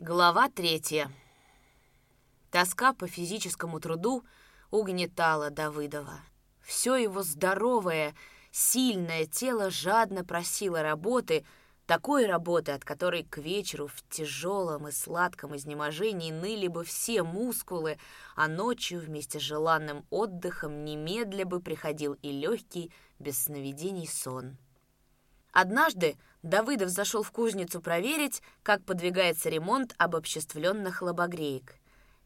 Глава третья. Тоска по физическому труду угнетала Давыдова. Все его здоровое, сильное тело жадно просило работы, такой работы, от которой к вечеру в тяжелом и сладком изнеможении ныли бы все мускулы, а ночью вместе с желанным отдыхом немедля бы приходил и легкий, без сновидений сон. Однажды Давыдов зашел в кузницу проверить, как подвигается ремонт обобществленных лобогреек.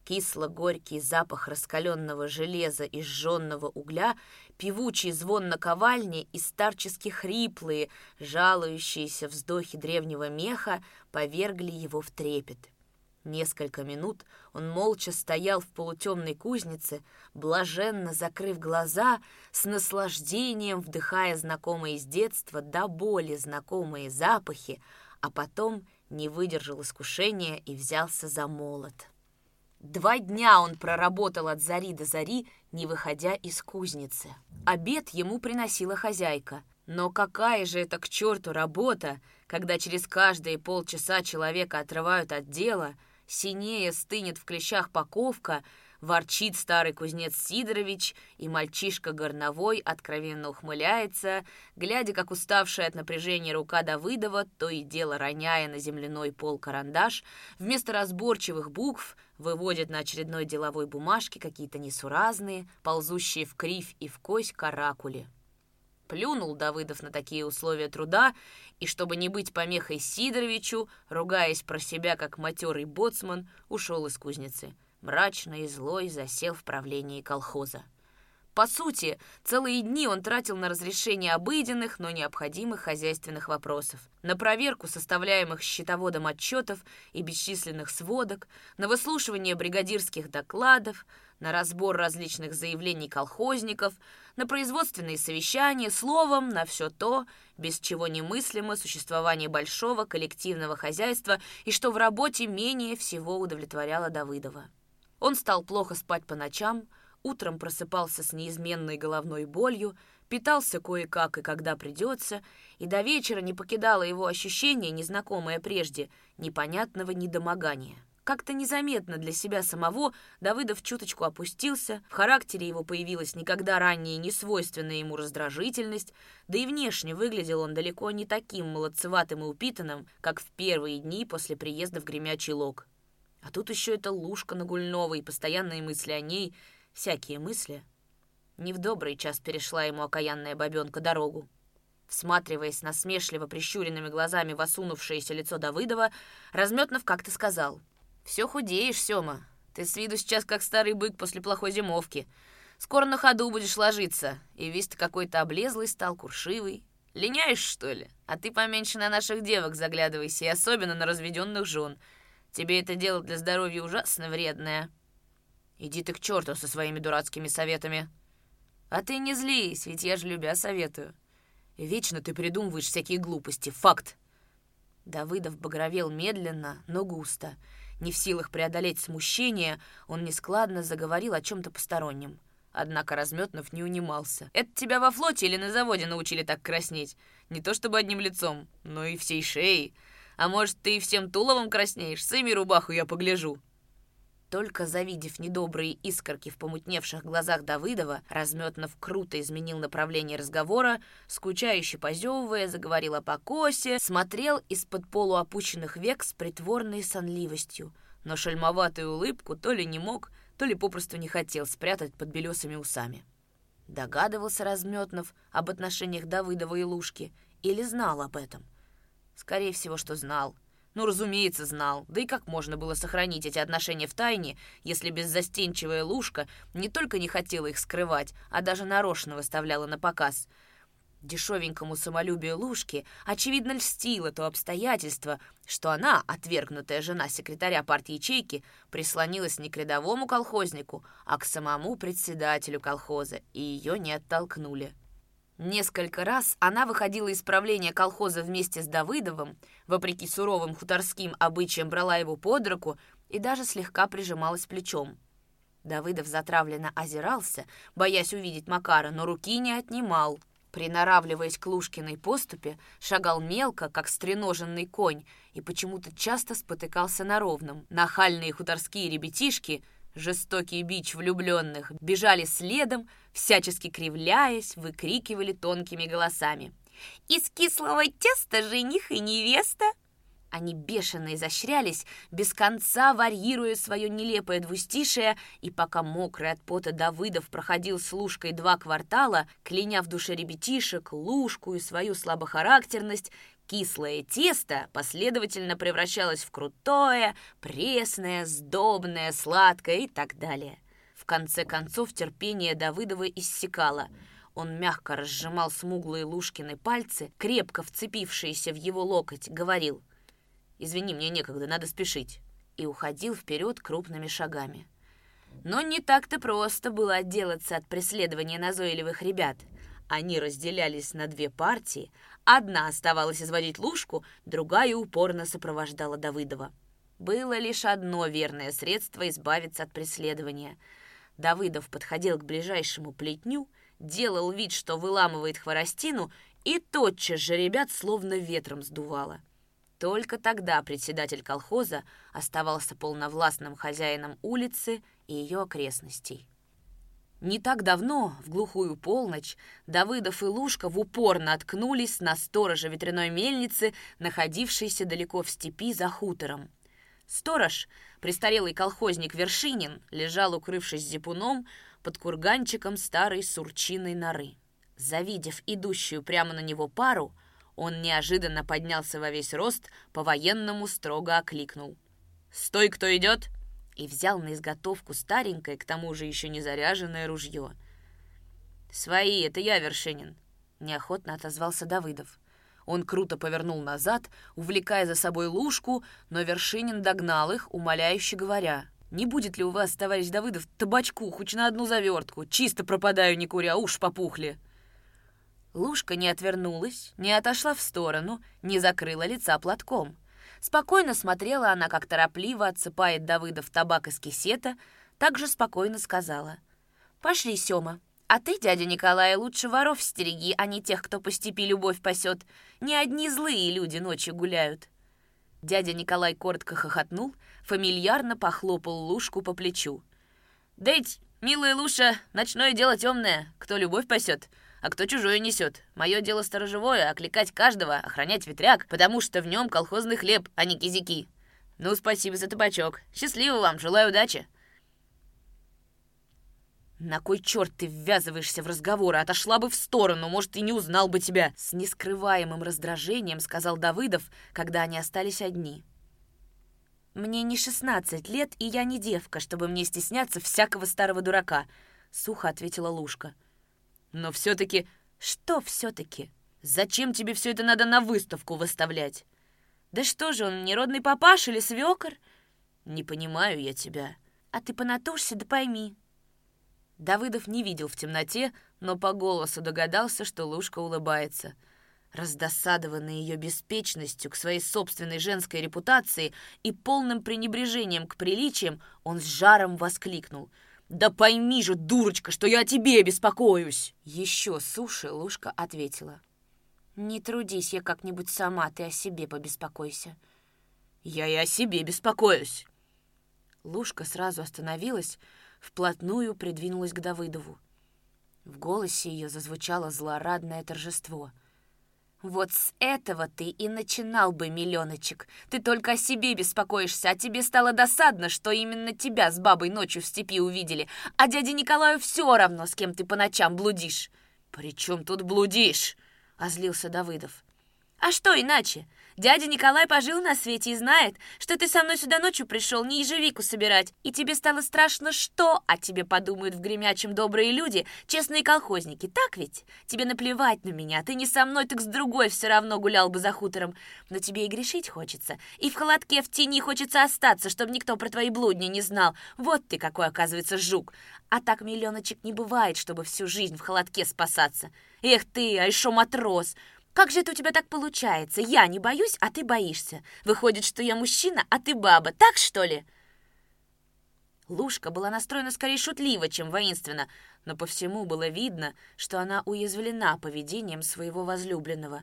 Кисло-горький запах раскаленного железа и сжженного угля, певучий звон наковальни и старчески хриплые, жалующиеся вздохи древнего меха повергли его в трепет. Несколько минут он молча стоял в полутемной кузнице, блаженно закрыв глаза, с наслаждением вдыхая знакомые с детства до боли знакомые запахи, а потом не выдержал искушения и взялся за молот. Два дня он проработал от зари до зари, не выходя из кузницы. Обед ему приносила хозяйка. Но какая же это к черту работа, когда через каждые полчаса человека отрывают от дела — Синее стынет в клещах паковка, ворчит старый кузнец Сидорович, и мальчишка горновой откровенно ухмыляется, глядя, как уставшая от напряжения рука Давыдова, то и дело роняя на земляной пол карандаш, вместо разборчивых букв выводит на очередной деловой бумажке какие-то несуразные, ползущие в кривь и в кость каракули. Плюнул Давыдов на такие условия труда, и чтобы не быть помехой Сидоровичу, ругаясь про себя как матерый боцман, ушел из кузницы. Мрачно и злой засел в правлении колхоза. По сути, целые дни он тратил на разрешение обыденных, но необходимых хозяйственных вопросов, на проверку составляемых счетоводом отчетов и бесчисленных сводок, на выслушивание бригадирских докладов, на разбор различных заявлений колхозников, на производственные совещания, словом, на все то, без чего немыслимо существование большого коллективного хозяйства и что в работе менее всего удовлетворяло Давыдова. Он стал плохо спать по ночам, утром просыпался с неизменной головной болью, питался кое-как и когда придется, и до вечера не покидало его ощущение, незнакомое прежде, непонятного недомогания. Как-то незаметно для себя самого Давыдов чуточку опустился, в характере его появилась никогда ранее не свойственная ему раздражительность, да и внешне выглядел он далеко не таким молодцеватым и упитанным, как в первые дни после приезда в Гремячий Лог. А тут еще эта лужка на Гульновой, постоянные мысли о ней, всякие мысли. Не в добрый час перешла ему окаянная бабенка дорогу. Всматриваясь насмешливо прищуренными глазами в осунувшееся лицо Давыдова, Разметнов как-то сказал — «Все худеешь, Сёма. Ты с виду сейчас как старый бык после плохой зимовки. Скоро на ходу будешь ложиться, и весь ты какой-то облезлый стал, куршивый. Линяешь, что ли? А ты поменьше на наших девок заглядывайся, и особенно на разведенных жен. Тебе это дело для здоровья ужасно вредное». «Иди ты к черту со своими дурацкими советами». «А ты не злись, ведь я же любя советую. Вечно ты придумываешь всякие глупости. Факт!» Давыдов багровел медленно, но густо — не в силах преодолеть смущение, он нескладно заговорил о чем-то постороннем. Однако Разметнов не унимался. «Это тебя во флоте или на заводе научили так краснеть? Не то чтобы одним лицом, но и всей шеей. А может, ты и всем туловом краснеешь? Сыми рубаху я погляжу». Только завидев недобрые искорки в помутневших глазах Давыдова, Разметнов круто изменил направление разговора, скучающе позевывая, заговорил о покосе, смотрел из-под полуопущенных век с притворной сонливостью, но шальмоватую улыбку то ли не мог, то ли попросту не хотел спрятать под белесыми усами. Догадывался Разметнов об отношениях Давыдова и Лушки или знал об этом? Скорее всего, что знал. Ну, разумеется, знал. Да и как можно было сохранить эти отношения в тайне, если беззастенчивая Лушка не только не хотела их скрывать, а даже нарочно выставляла на показ? Дешевенькому самолюбию Лушки очевидно льстило то обстоятельство, что она, отвергнутая жена секретаря партии ячейки, прислонилась не к рядовому колхознику, а к самому председателю колхоза, и ее не оттолкнули. Несколько раз она выходила из правления колхоза вместе с Давыдовым, вопреки суровым хуторским обычаям брала его под руку и даже слегка прижималась плечом. Давыдов затравленно озирался, боясь увидеть Макара, но руки не отнимал. Приноравливаясь к Лушкиной поступе, шагал мелко, как стреноженный конь, и почему-то часто спотыкался на ровном. Нахальные хуторские ребятишки, жестокий бич влюбленных, бежали следом, всячески кривляясь, выкрикивали тонкими голосами. «Из кислого теста жених и невеста!» Они бешено изощрялись, без конца варьируя свое нелепое двустишее, и пока мокрый от пота Давыдов проходил с Лужкой два квартала, кляня в душе ребятишек, Лужку и свою слабохарактерность, кислое тесто последовательно превращалось в крутое, пресное, сдобное, сладкое и так далее. В конце концов терпение Давыдова иссякало – он мягко разжимал смуглые Лушкины пальцы, крепко вцепившиеся в его локоть, говорил «Извини, мне некогда, надо спешить», и уходил вперед крупными шагами. Но не так-то просто было отделаться от преследования назойливых ребят. Они разделялись на две партии, одна оставалась изводить Лушку, другая упорно сопровождала Давыдова. Было лишь одно верное средство избавиться от преследования. Давыдов подходил к ближайшему плетню, делал вид, что выламывает хворостину, и тотчас же ребят словно ветром сдувало. Только тогда председатель колхоза оставался полновластным хозяином улицы и ее окрестностей. Не так давно, в глухую полночь, Давыдов и Лушка в упор наткнулись на сторожа ветряной мельницы, находившейся далеко в степи за хутором. Сторож, престарелый колхозник Вершинин, лежал, укрывшись зипуном, под курганчиком старой сурчиной норы. Завидев идущую прямо на него пару, он неожиданно поднялся во весь рост, по-военному строго окликнул. «Стой, кто идет!» и взял на изготовку старенькое, к тому же еще не заряженное ружье. «Свои, это я, Вершинин!» — неохотно отозвался Давыдов. Он круто повернул назад, увлекая за собой лужку, но Вершинин догнал их, умоляюще говоря. «Не будет ли у вас, товарищ Давыдов, табачку хоть на одну завертку? Чисто пропадаю, не куря, уж попухли!» Лушка не отвернулась, не отошла в сторону, не закрыла лица платком. Спокойно смотрела она, как торопливо отсыпает Давыдов табак из кисета, также спокойно сказала. «Пошли, Сёма, а ты, дядя Николай, лучше воров стереги, а не тех, кто по степи любовь пасет. Не одни злые люди ночью гуляют». Дядя Николай коротко хохотнул, фамильярно похлопал Лушку по плечу. «Дыть, милая Луша, ночное дело темное, кто любовь пасет, а кто чужое несет. Мое дело сторожевое — окликать каждого, охранять ветряк, потому что в нем колхозный хлеб, а не кизики. Ну, спасибо за табачок. Счастливо вам, желаю удачи. «На кой черт ты ввязываешься в разговоры? Отошла бы в сторону, может, и не узнал бы тебя!» С нескрываемым раздражением сказал Давыдов, когда они остались одни. «Мне не шестнадцать лет, и я не девка, чтобы мне стесняться всякого старого дурака», — сухо ответила Лушка. Но все-таки... Что все-таки? Зачем тебе все это надо на выставку выставлять? Да что же он, неродный папаш или свекор? Не понимаю я тебя. А ты понатужься, да пойми. Давыдов не видел в темноте, но по голосу догадался, что Лушка улыбается. Раздосадованный ее беспечностью к своей собственной женской репутации и полным пренебрежением к приличиям, он с жаром воскликнул — «Да пойми же, дурочка, что я о тебе беспокоюсь!» Еще суши Лушка ответила. «Не трудись, я как-нибудь сама, ты о себе побеспокойся». «Я и о себе беспокоюсь!» Лушка сразу остановилась, вплотную придвинулась к Давыдову. В голосе ее зазвучало злорадное торжество — вот с этого ты и начинал бы, миллионочек. Ты только о себе беспокоишься, а тебе стало досадно, что именно тебя с бабой ночью в степи увидели, а дяде Николаю все равно, с кем ты по ночам блудишь. «При чем тут блудишь?» — озлился Давыдов. «А что иначе? Дядя Николай пожил на свете и знает, что ты со мной сюда ночью пришел не ежевику собирать, и тебе стало страшно что о тебе подумают в гремячем добрые люди, честные колхозники, так ведь? Тебе наплевать на меня, ты не со мной, так с другой все равно гулял бы за хутором, но тебе и грешить хочется, и в холодке в тени хочется остаться, чтобы никто про твои блудни не знал. Вот ты какой, оказывается, жук. А так миллионочек не бывает, чтобы всю жизнь в холодке спасаться. Эх ты, а еще матрос!» Как же это у тебя так получается? Я не боюсь, а ты боишься. Выходит, что я мужчина, а ты баба. Так, что ли?» Лушка была настроена скорее шутливо, чем воинственно, но по всему было видно, что она уязвлена поведением своего возлюбленного.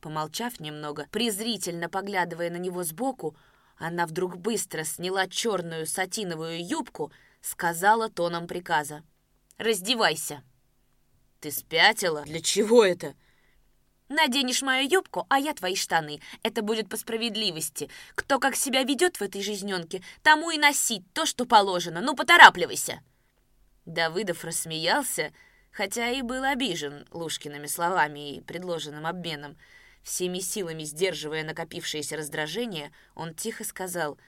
Помолчав немного, презрительно поглядывая на него сбоку, она вдруг быстро сняла черную сатиновую юбку, сказала тоном приказа. «Раздевайся!» «Ты спятила? Для чего это?» Наденешь мою юбку, а я твои штаны. Это будет по справедливости. Кто как себя ведет в этой жизненке, тому и носить то, что положено. Ну, поторапливайся!» Давыдов рассмеялся, хотя и был обижен Лушкиными словами и предложенным обменом. Всеми силами сдерживая накопившееся раздражение, он тихо сказал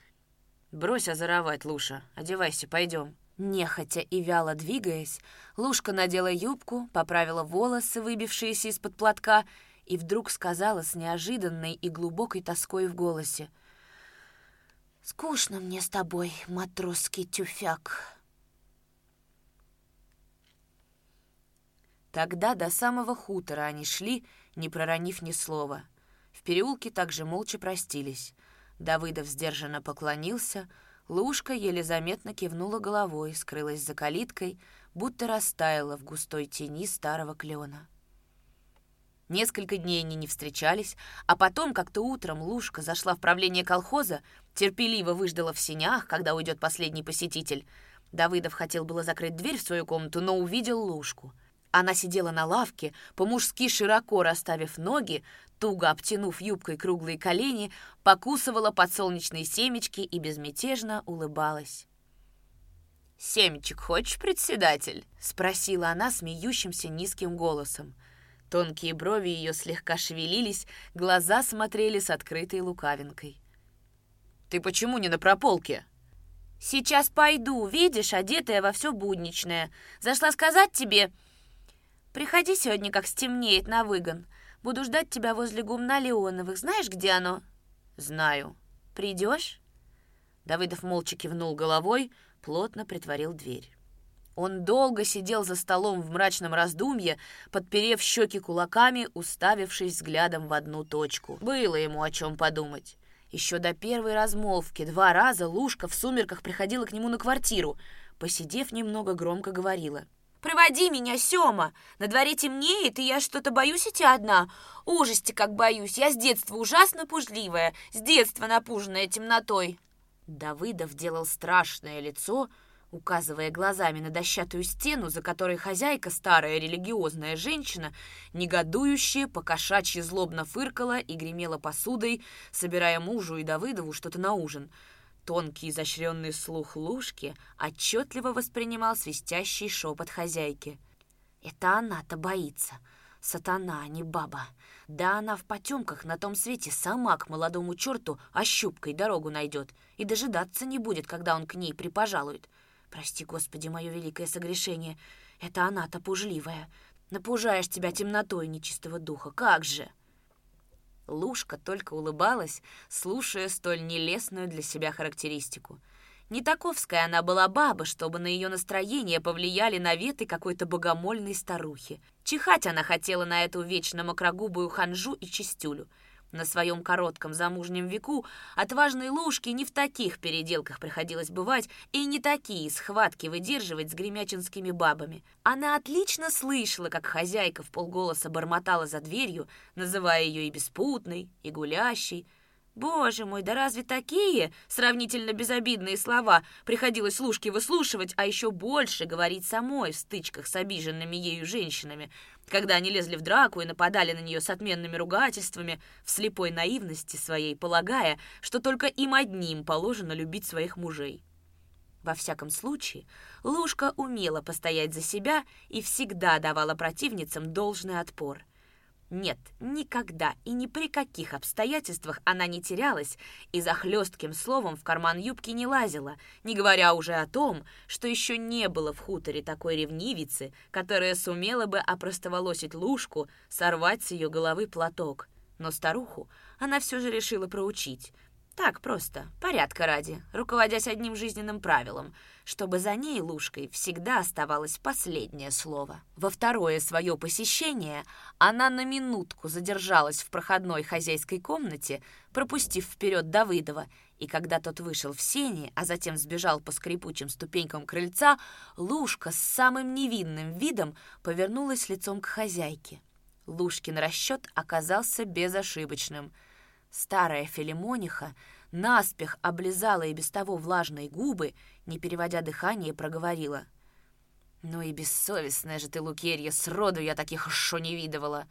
«Брось озоровать, Луша, одевайся, пойдем». Нехотя и вяло двигаясь, Лушка надела юбку, поправила волосы, выбившиеся из-под платка, и вдруг сказала с неожиданной и глубокой тоской в голосе. «Скучно мне с тобой, матросский тюфяк». Тогда до самого хутора они шли, не проронив ни слова. В переулке также молча простились. Давыдов сдержанно поклонился, Лушка еле заметно кивнула головой, скрылась за калиткой, будто растаяла в густой тени старого клена. Несколько дней они не встречались, а потом как-то утром Лушка зашла в правление колхоза, терпеливо выждала в синях, когда уйдет последний посетитель. Давыдов хотел было закрыть дверь в свою комнату, но увидел Лушку. Она сидела на лавке, по-мужски широко расставив ноги, туго обтянув юбкой круглые колени, покусывала подсолнечные семечки и безмятежно улыбалась. «Семечек хочешь, председатель?» — спросила она смеющимся низким голосом. Тонкие брови ее слегка шевелились, глаза смотрели с открытой лукавинкой. «Ты почему не на прополке?» «Сейчас пойду, видишь, одетая во все будничное. Зашла сказать тебе...» «Приходи сегодня, как стемнеет, на выгон. Буду ждать тебя возле гумна Леоновых. Знаешь, где оно?» «Знаю. Придешь?» Давыдов молча кивнул головой, плотно притворил дверь. Он долго сидел за столом в мрачном раздумье, подперев щеки кулаками, уставившись взглядом в одну точку. Было ему о чем подумать. Еще до первой размолвки два раза Лушка в сумерках приходила к нему на квартиру. Посидев немного, громко говорила. «Проводи меня, Сёма! На дворе темнеет, и я что-то боюсь идти одна. Ужасти как боюсь, я с детства ужасно пужливая, с детства напуженная темнотой». Давыдов делал страшное лицо, указывая глазами на дощатую стену, за которой хозяйка, старая религиозная женщина, негодующая, покошачьи злобно фыркала и гремела посудой, собирая мужу и Давыдову что-то на ужин. Тонкий изощренный слух Лушки отчетливо воспринимал свистящий шепот хозяйки. «Это она-то боится. Сатана, а не баба. Да она в потемках на том свете сама к молодому черту ощупкой дорогу найдет и дожидаться не будет, когда он к ней припожалует. Прости, Господи, мое великое согрешение. Это она-то пужливая. Напужаешь тебя темнотой нечистого духа. Как же!» Лушка только улыбалась, слушая столь нелестную для себя характеристику. Не таковская она была баба, чтобы на ее настроение повлияли наветы какой-то богомольной старухи. Чихать она хотела на эту вечно мокрогубую ханжу и чистюлю — на своем коротком замужнем веку отважной Лушке не в таких переделках приходилось бывать и не такие схватки выдерживать с гремячинскими бабами. Она отлично слышала, как хозяйка в полголоса бормотала за дверью, называя ее и беспутной, и гулящей, Боже мой, да разве такие сравнительно безобидные слова приходилось Лушке выслушивать, а еще больше говорить самой в стычках с обиженными ею женщинами, когда они лезли в драку и нападали на нее с отменными ругательствами, в слепой наивности своей полагая, что только им одним положено любить своих мужей. Во всяком случае, Лушка умела постоять за себя и всегда давала противницам должный отпор — нет, никогда и ни при каких обстоятельствах она не терялась и за хлестким словом в карман юбки не лазила, не говоря уже о том, что еще не было в хуторе такой ревнивицы, которая сумела бы опростоволосить лужку, сорвать с ее головы платок. Но старуху она все же решила проучить. Так просто, порядка ради, руководясь одним жизненным правилом, чтобы за ней, Лушкой, всегда оставалось последнее слово. Во второе свое посещение она на минутку задержалась в проходной хозяйской комнате, пропустив вперед Давыдова, и когда тот вышел в сени, а затем сбежал по скрипучим ступенькам крыльца, Лушка с самым невинным видом повернулась лицом к хозяйке. Лушкин расчет оказался безошибочным — Старая Филимониха наспех облизала и без того влажные губы, не переводя дыхание, проговорила. «Ну и бессовестная же ты, Лукерья, сроду я таких шо не видывала!»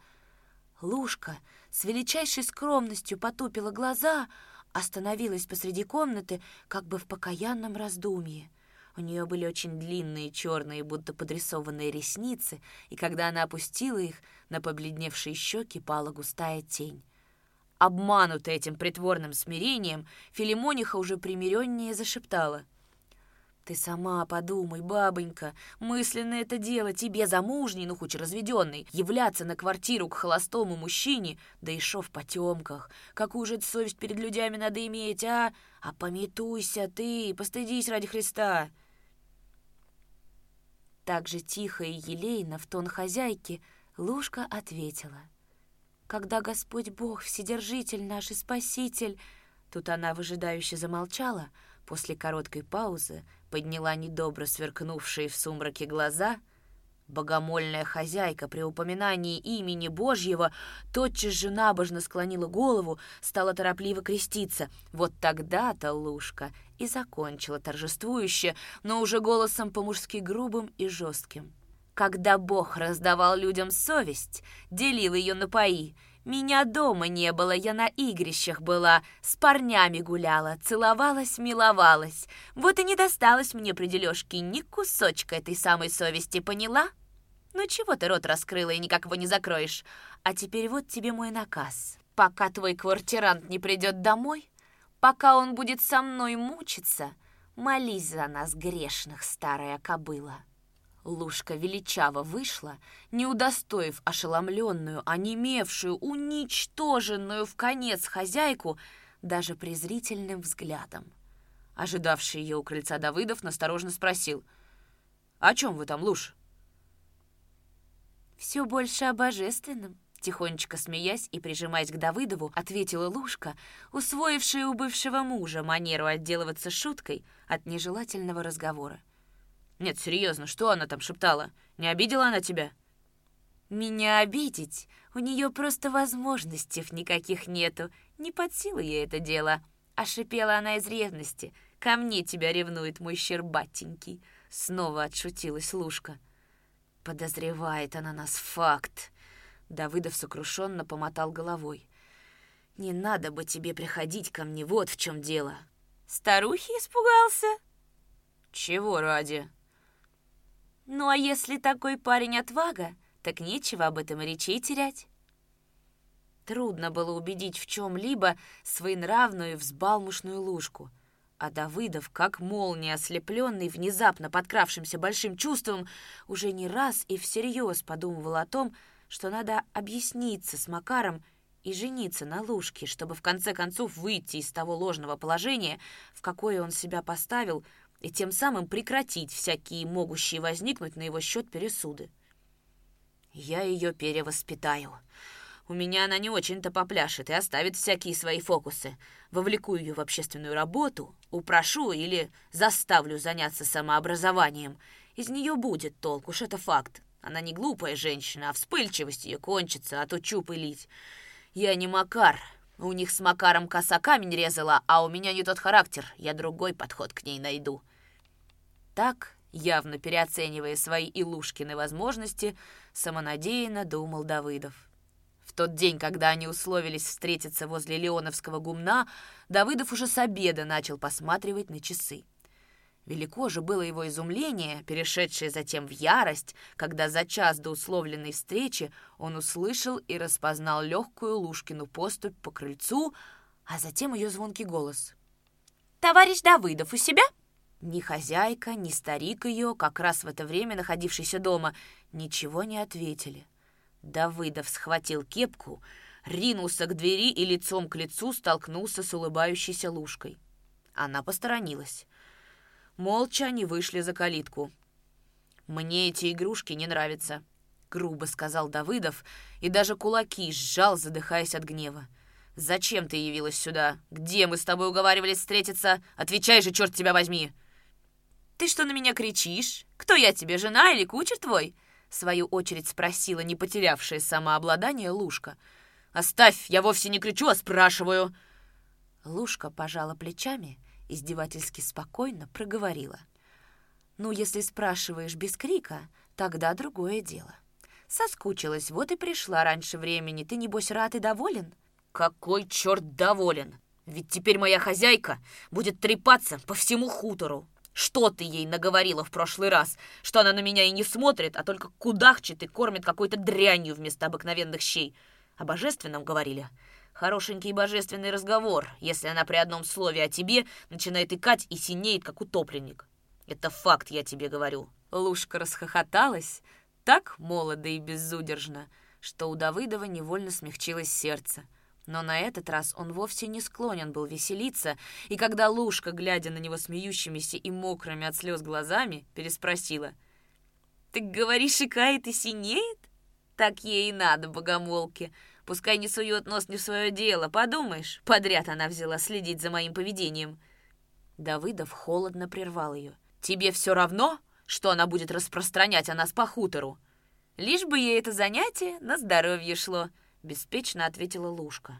Лушка с величайшей скромностью потупила глаза, остановилась посреди комнаты, как бы в покаянном раздумье. У нее были очень длинные черные, будто подрисованные ресницы, и когда она опустила их, на побледневшие щеки пала густая тень. Обманутая этим притворным смирением, Филимониха уже примиреннее зашептала. «Ты сама подумай, бабонька, мысленно это дело тебе, замужней, ну хоть разведенный, являться на квартиру к холостому мужчине, да и шо в потемках. Какую же совесть перед людьми надо иметь, а? А пометуйся ты, постыдись ради Христа!» Так же тихо и елейно в тон хозяйки Лушка ответила — когда Господь Бог, Вседержитель наш и Спаситель...» Тут она выжидающе замолчала, после короткой паузы подняла недобро сверкнувшие в сумраке глаза. Богомольная хозяйка при упоминании имени Божьего тотчас же набожно склонила голову, стала торопливо креститься. Вот тогда-то Лушка и закончила торжествующе, но уже голосом по-мужски грубым и жестким. Когда Бог раздавал людям совесть, делил ее на пои, меня дома не было, я на игрищах была, с парнями гуляла, целовалась, миловалась. Вот и не досталось мне при дележке ни кусочка этой самой совести, поняла? Ну чего ты рот раскрыла и никак его не закроешь? А теперь вот тебе мой наказ. Пока твой квартирант не придет домой, пока он будет со мной мучиться, молись за нас, грешных, старая кобыла. Лушка величаво вышла, не удостоив ошеломленную, онемевшую, уничтоженную в конец хозяйку даже презрительным взглядом. Ожидавший ее у крыльца Давыдов насторожно спросил, «О чем вы там, Луш?» «Все больше о божественном», Тихонечко смеясь и прижимаясь к Давыдову, ответила Лушка, усвоившая у бывшего мужа манеру отделываться шуткой от нежелательного разговора. Нет, серьезно, что она там шептала? Не обидела она тебя? Меня обидеть? У нее просто возможностей никаких нету. Не под силу ей это дело. А шипела она из ревности. Ко мне тебя ревнует мой щербатенький. Снова отшутилась Лушка. Подозревает она нас факт. Давыдов сокрушенно помотал головой. «Не надо бы тебе приходить ко мне, вот в чем дело». «Старухи испугался?» «Чего ради?» Ну а если такой парень отвага, так нечего об этом речи терять. Трудно было убедить в чем-либо своенравную взбалмошную лужку. А Давыдов, как молния ослепленный, внезапно подкравшимся большим чувством, уже не раз и всерьез подумывал о том, что надо объясниться с Макаром и жениться на Лужке, чтобы в конце концов выйти из того ложного положения, в какое он себя поставил, и тем самым прекратить всякие могущие возникнуть на его счет пересуды. Я ее перевоспитаю. У меня она не очень-то попляшет и оставит всякие свои фокусы. Вовлеку ее в общественную работу, упрошу или заставлю заняться самообразованием. Из нее будет толк, уж это факт. Она не глупая женщина, а вспыльчивость ее кончится, а то чу пылить. Я не Макар, у них с Макаром коса камень резала, а у меня не тот характер. Я другой подход к ней найду. Так, явно переоценивая свои Илушкины возможности, самонадеянно думал Давыдов. В тот день, когда они условились встретиться возле Леоновского гумна, Давыдов уже с обеда начал посматривать на часы. Велико же было его изумление, перешедшее затем в ярость, когда за час до условленной встречи он услышал и распознал легкую Лушкину поступь по крыльцу, а затем ее звонкий голос. «Товарищ Давыдов у себя?» Ни хозяйка, ни старик ее, как раз в это время находившийся дома, ничего не ответили. Давыдов схватил кепку, ринулся к двери и лицом к лицу столкнулся с улыбающейся Лушкой. Она посторонилась. Молча они вышли за калитку. «Мне эти игрушки не нравятся», — грубо сказал Давыдов и даже кулаки сжал, задыхаясь от гнева. «Зачем ты явилась сюда? Где мы с тобой уговаривались встретиться? Отвечай же, черт тебя возьми!» «Ты что на меня кричишь? Кто я тебе, жена или кучер твой?» В свою очередь спросила не потерявшая самообладание Лушка. «Оставь, я вовсе не кричу, а спрашиваю!» Лушка пожала плечами, издевательски спокойно проговорила. «Ну, если спрашиваешь без крика, тогда другое дело. Соскучилась, вот и пришла раньше времени. Ты, небось, рад и доволен?» «Какой черт доволен? Ведь теперь моя хозяйка будет трепаться по всему хутору. Что ты ей наговорила в прошлый раз? Что она на меня и не смотрит, а только кудахчет и кормит какой-то дрянью вместо обыкновенных щей. О божественном говорили. Хорошенький божественный разговор, если она при одном слове о тебе начинает икать и синеет, как утопленник. Это факт, я тебе говорю». Лушка расхохоталась так молодо и безудержно, что у Давыдова невольно смягчилось сердце. Но на этот раз он вовсе не склонен был веселиться, и когда Лушка, глядя на него смеющимися и мокрыми от слез глазами, переспросила. «Ты говоришь, икает и синеет? Так ей и надо, богомолке. Пускай не сует нос не в свое дело, подумаешь, подряд она взяла следить за моим поведением». Давыдов холодно прервал ее. «Тебе все равно, что она будет распространять о нас по хутору? Лишь бы ей это занятие на здоровье шло». — беспечно ответила Лушка.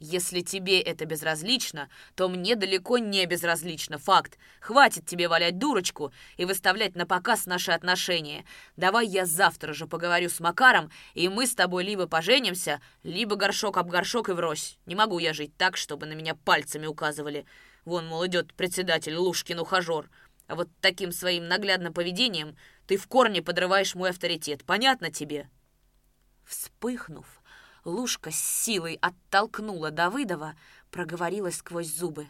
«Если тебе это безразлично, то мне далеко не безразлично, факт. Хватит тебе валять дурочку и выставлять на показ наши отношения. Давай я завтра же поговорю с Макаром, и мы с тобой либо поженимся, либо горшок об горшок и врозь. Не могу я жить так, чтобы на меня пальцами указывали. Вон, мол, идет председатель Лушкин ухажер. А вот таким своим наглядным поведением ты в корне подрываешь мой авторитет. Понятно тебе?» Вспыхнув, Лушка с силой оттолкнула Давыдова, проговорила сквозь зубы.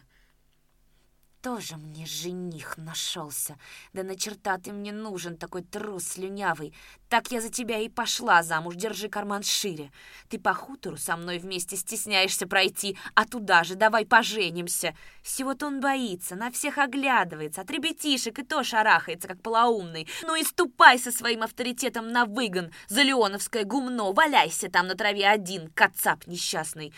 Тоже мне жених нашелся. Да на черта ты мне нужен, такой трус слюнявый. Так я за тебя и пошла замуж, держи карман шире. Ты по хутору со мной вместе стесняешься пройти, а туда же давай поженимся. Всего-то он боится, на всех оглядывается, от ребятишек и то шарахается, как полоумный. Ну и ступай со своим авторитетом на выгон, за Леоновское гумно, валяйся там на траве один, кацап несчастный.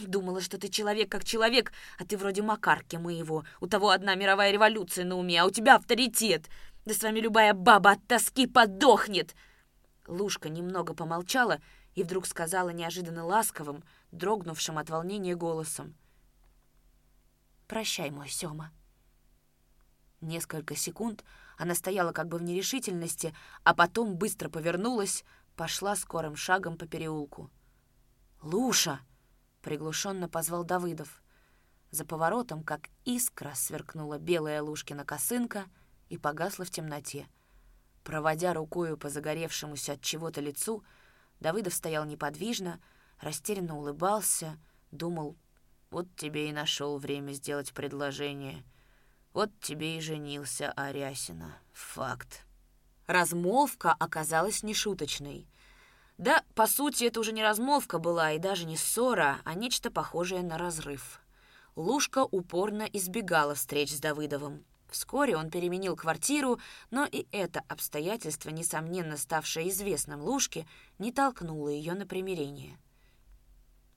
Думала, что ты человек как человек, а ты вроде Макарки моего. У того одна мировая революция на уме, а у тебя авторитет. Да с вами любая баба от тоски подохнет!» Лушка немного помолчала и вдруг сказала неожиданно ласковым, дрогнувшим от волнения голосом. «Прощай, мой Сёма». Несколько секунд она стояла как бы в нерешительности, а потом быстро повернулась, пошла скорым шагом по переулку. «Луша!» Приглушенно позвал Давыдов. За поворотом, как искра, сверкнула белая Лушкина косынка и погасла в темноте. Проводя рукою по загоревшемуся от чего-то лицу, Давыдов стоял неподвижно, растерянно улыбался, думал, вот тебе и нашел время сделать предложение. Вот тебе и женился Арясина. Факт. Размолвка оказалась нешуточной. Да, по сути, это уже не размолвка была и даже не ссора, а нечто похожее на разрыв. Лушка упорно избегала встреч с Давыдовым. Вскоре он переменил квартиру, но и это обстоятельство, несомненно ставшее известным Лушке, не толкнуло ее на примирение.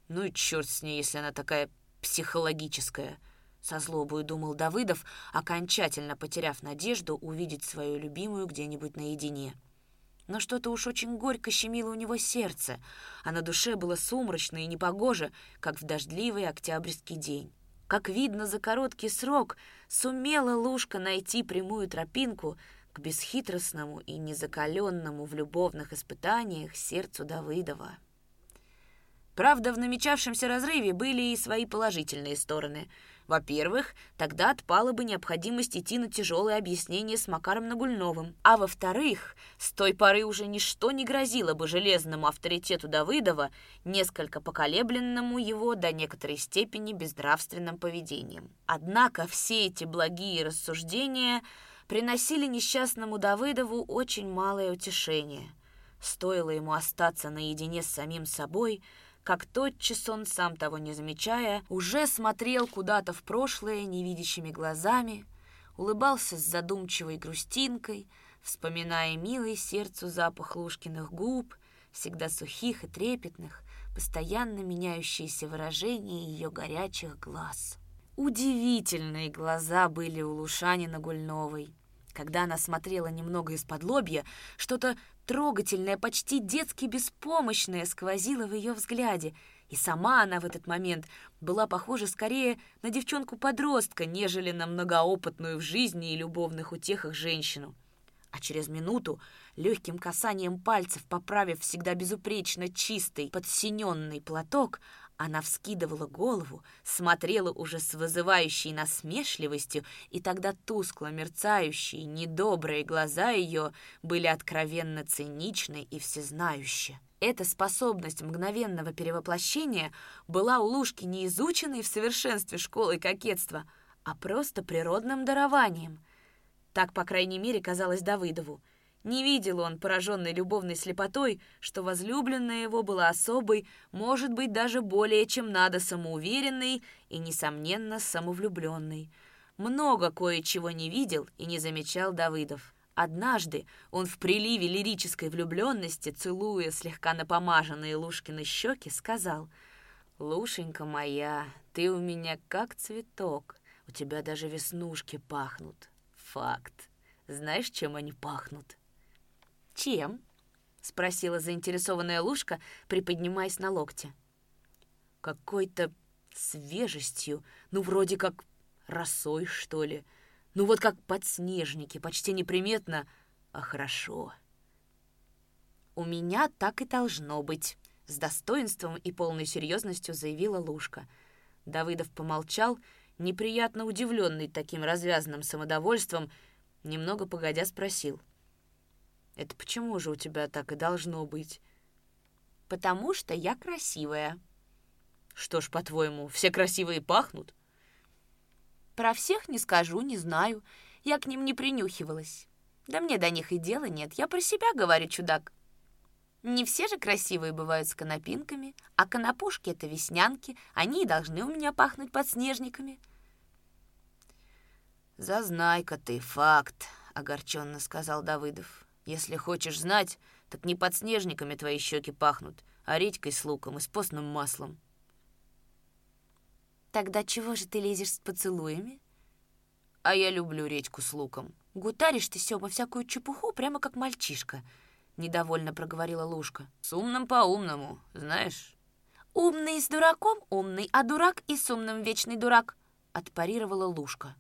«Ну и черт с ней, если она такая психологическая», — со злобой думал Давыдов, окончательно потеряв надежду увидеть свою любимую где-нибудь наедине но что-то уж очень горько щемило у него сердце, а на душе было сумрачно и непогоже, как в дождливый октябрьский день. Как видно, за короткий срок сумела Лушка найти прямую тропинку к бесхитростному и незакаленному в любовных испытаниях сердцу Давыдова. Правда, в намечавшемся разрыве были и свои положительные стороны — во-первых, тогда отпала бы необходимость идти на тяжелое объяснение с Макаром Нагульновым. А во-вторых, с той поры уже ничто не грозило бы железному авторитету Давыдова, несколько поколебленному его до некоторой степени безнравственным поведением. Однако все эти благие рассуждения приносили несчастному Давыдову очень малое утешение. Стоило ему остаться наедине с самим собой – как тотчас он, сам того не замечая, уже смотрел куда-то в прошлое невидящими глазами, улыбался с задумчивой грустинкой, вспоминая милый сердцу запах Лушкиных губ, всегда сухих и трепетных, постоянно меняющиеся выражения ее горячих глаз. Удивительные глаза были у Лушанина Гульновой. Когда она смотрела немного из-под лобья, что-то трогательное, почти детски беспомощное сквозило в ее взгляде, и сама она в этот момент была похожа скорее на девчонку-подростка, нежели на многоопытную в жизни и любовных утехах женщину. А через минуту, легким касанием пальцев поправив всегда безупречно чистый подсиненный платок, она вскидывала голову, смотрела уже с вызывающей насмешливостью, и тогда тускло мерцающие, недобрые глаза ее были откровенно циничны и всезнающие. Эта способность мгновенного перевоплощения была у Лушки не изученной в совершенстве школой кокетства, а просто природным дарованием. Так, по крайней мере, казалось Давыдову. Не видел он, пораженный любовной слепотой, что возлюбленная его была особой, может быть, даже более чем надо самоуверенной и, несомненно, самовлюбленной. Много кое-чего не видел и не замечал Давыдов. Однажды он в приливе лирической влюбленности, целуя слегка напомаженные Лушкины щеки, сказал «Лушенька моя, ты у меня как цветок, у тебя даже веснушки пахнут. Факт. Знаешь, чем они пахнут?» «Чем?» — спросила заинтересованная Лушка, приподнимаясь на локте. «Какой-то свежестью, ну, вроде как росой, что ли. Ну, вот как подснежники, почти неприметно, а хорошо». «У меня так и должно быть», — с достоинством и полной серьезностью заявила Лушка. Давыдов помолчал, неприятно удивленный таким развязанным самодовольством, немного погодя спросил — это почему же у тебя так и должно быть? Потому что я красивая. Что ж, по-твоему, все красивые пахнут? Про всех не скажу, не знаю. Я к ним не принюхивалась. Да мне до них и дела нет. Я про себя говорю, чудак. Не все же красивые бывают с конопинками, а конопушки — это веснянки, они и должны у меня пахнуть подснежниками. «Зазнай-ка ты, факт», — огорченно сказал Давыдов. Если хочешь знать, так не подснежниками твои щеки пахнут, а редькой с луком и с постным маслом. Тогда чего же ты лезешь с поцелуями? А я люблю редьку с луком. Гутаришь ты, Сёма, всякую чепуху, прямо как мальчишка, — недовольно проговорила Лушка. С умным по-умному, знаешь. Умный с дураком умный, а дурак и с умным вечный дурак, — отпарировала Лушка.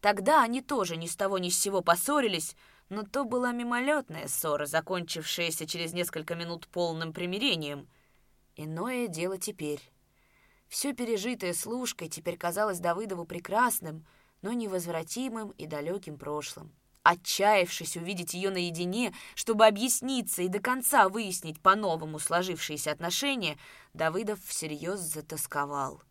Тогда они тоже ни с того ни с сего поссорились, но то была мимолетная ссора, закончившаяся через несколько минут полным примирением. Иное дело теперь. Все пережитое служкой теперь казалось Давыдову прекрасным, но невозвратимым и далеким прошлым. Отчаявшись увидеть ее наедине, чтобы объясниться и до конца выяснить по-новому сложившиеся отношения, Давыдов всерьез затасковал.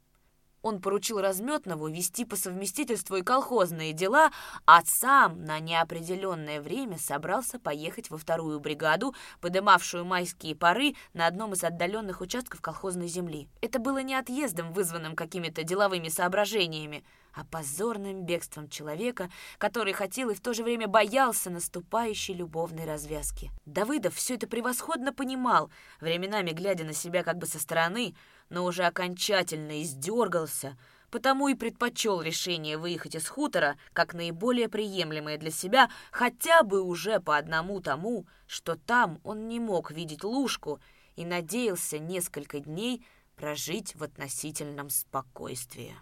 Он поручил Разметнову вести по совместительству и колхозные дела, а сам на неопределенное время собрался поехать во вторую бригаду, подымавшую майские поры на одном из отдаленных участков колхозной земли. Это было не отъездом, вызванным какими-то деловыми соображениями, а позорным бегством человека, который хотел и в то же время боялся наступающей любовной развязки. Давыдов все это превосходно понимал, временами глядя на себя как бы со стороны, но уже окончательно издергался, потому и предпочел решение выехать из хутора как наиболее приемлемое для себя, хотя бы уже по одному тому, что там он не мог видеть лужку и надеялся несколько дней прожить в относительном спокойствии.